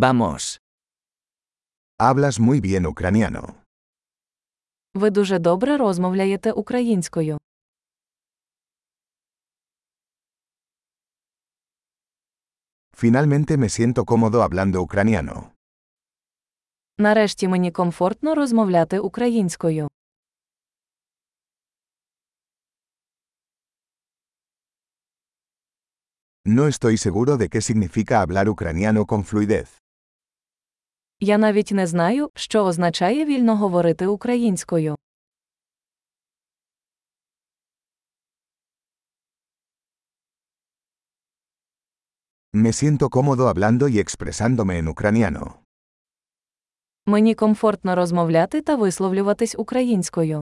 Vamos. Hablas muy bien ucraniano. Ви дуже добре розмовляєте українською. Finalmente me siento cómodo hablando ucraniano. Нарешті мені комфортно розмовляти українською. No estoy seguro de qué significa hablar ucraniano con fluidez. Я навіть не знаю, що означає вільно говорити українською. Me siento cómodo hablando y expresándome en ucraniano. Мені комфортно розмовляти та висловлюватись українською.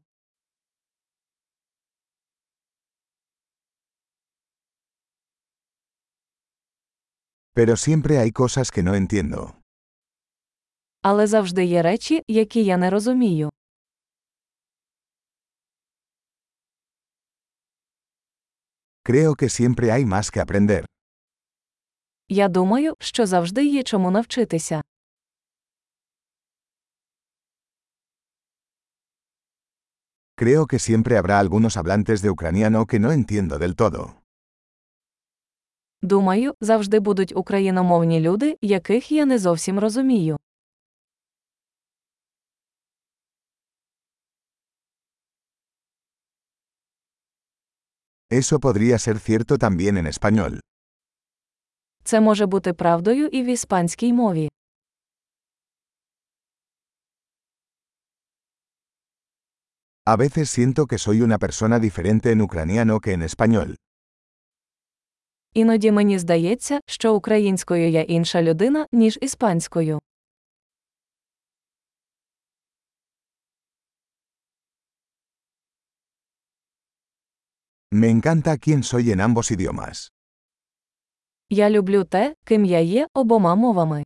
Pero siempre hay cosas que no entiendo. Але завжди є речі, які я не розумію. Creo que siempre hay más que aprender. Я думаю, що завжди є чому навчитися. Creo que siempre habrá algunos hablantes de ucraniano que no entiendo del todo. Думаю, завжди будуть україномовні люди, яких я не зовсім розумію. Eso podría ser cierto también en español. Це може бути правдою і в іспанській мові. A veces siento que soy una persona diferente en ucraniano que en español. Іноді мені здається, що українською я інша людина, ніж іспанською. Me encanta quién soy en ambos idiomas. Я люблю те, ким я є обома мовами.